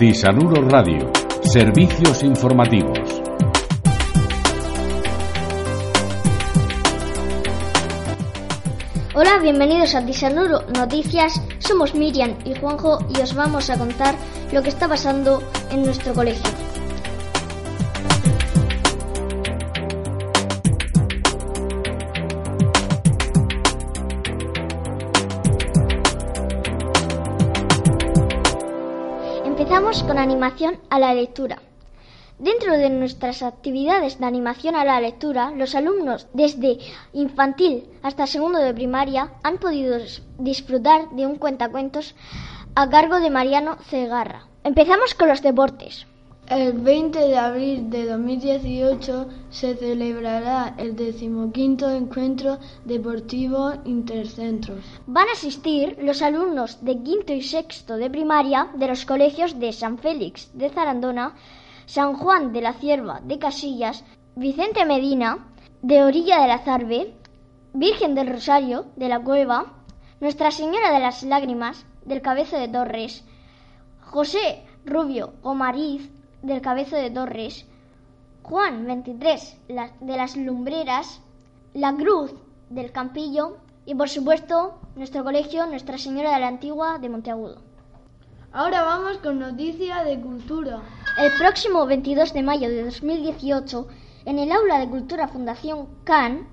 Cisanuro Radio. Servicios informativos. Hola, bienvenidos a Tisanuro Noticias. Somos Miriam y Juanjo y os vamos a contar lo que está pasando en nuestro colegio. Empezamos con animación a la lectura. Dentro de nuestras actividades de animación a la lectura, los alumnos desde infantil hasta segundo de primaria han podido disfrutar de un cuentacuentos a cargo de Mariano Cegarra. Empezamos con los deportes. El 20 de abril de 2018 se celebrará el decimoquinto encuentro deportivo intercentros. Van a asistir los alumnos de quinto y sexto de primaria de los colegios de San Félix de Zarandona, San Juan de la Cierva de Casillas, Vicente Medina de Orilla de la Zarbe, Virgen del Rosario de la Cueva, Nuestra Señora de las Lágrimas del Cabezo de Torres, José Rubio Omariz del Cabezo de Torres, Juan 23 de las Lumbreras, La Cruz del Campillo y por supuesto nuestro colegio Nuestra Señora de la Antigua de Monteagudo. Ahora vamos con noticias de cultura. El próximo 22 de mayo de 2018, en el aula de cultura Fundación CAN,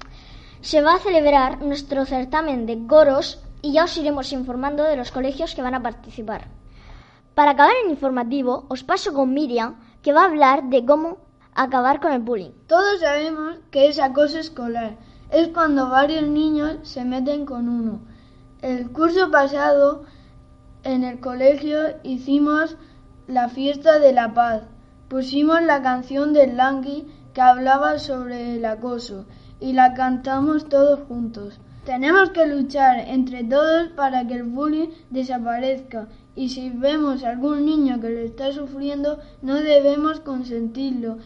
se va a celebrar nuestro certamen de coros y ya os iremos informando de los colegios que van a participar. Para acabar el informativo, os paso con Miriam, que va a hablar de cómo acabar con el bullying. Todos sabemos que es acoso escolar. Es cuando varios niños se meten con uno. El curso pasado en el colegio hicimos la fiesta de la paz. Pusimos la canción del Langui que hablaba sobre el acoso y la cantamos todos juntos. Tenemos que luchar entre todos para que el bullying desaparezca y si vemos a algún niño que lo está sufriendo no debemos consentirlo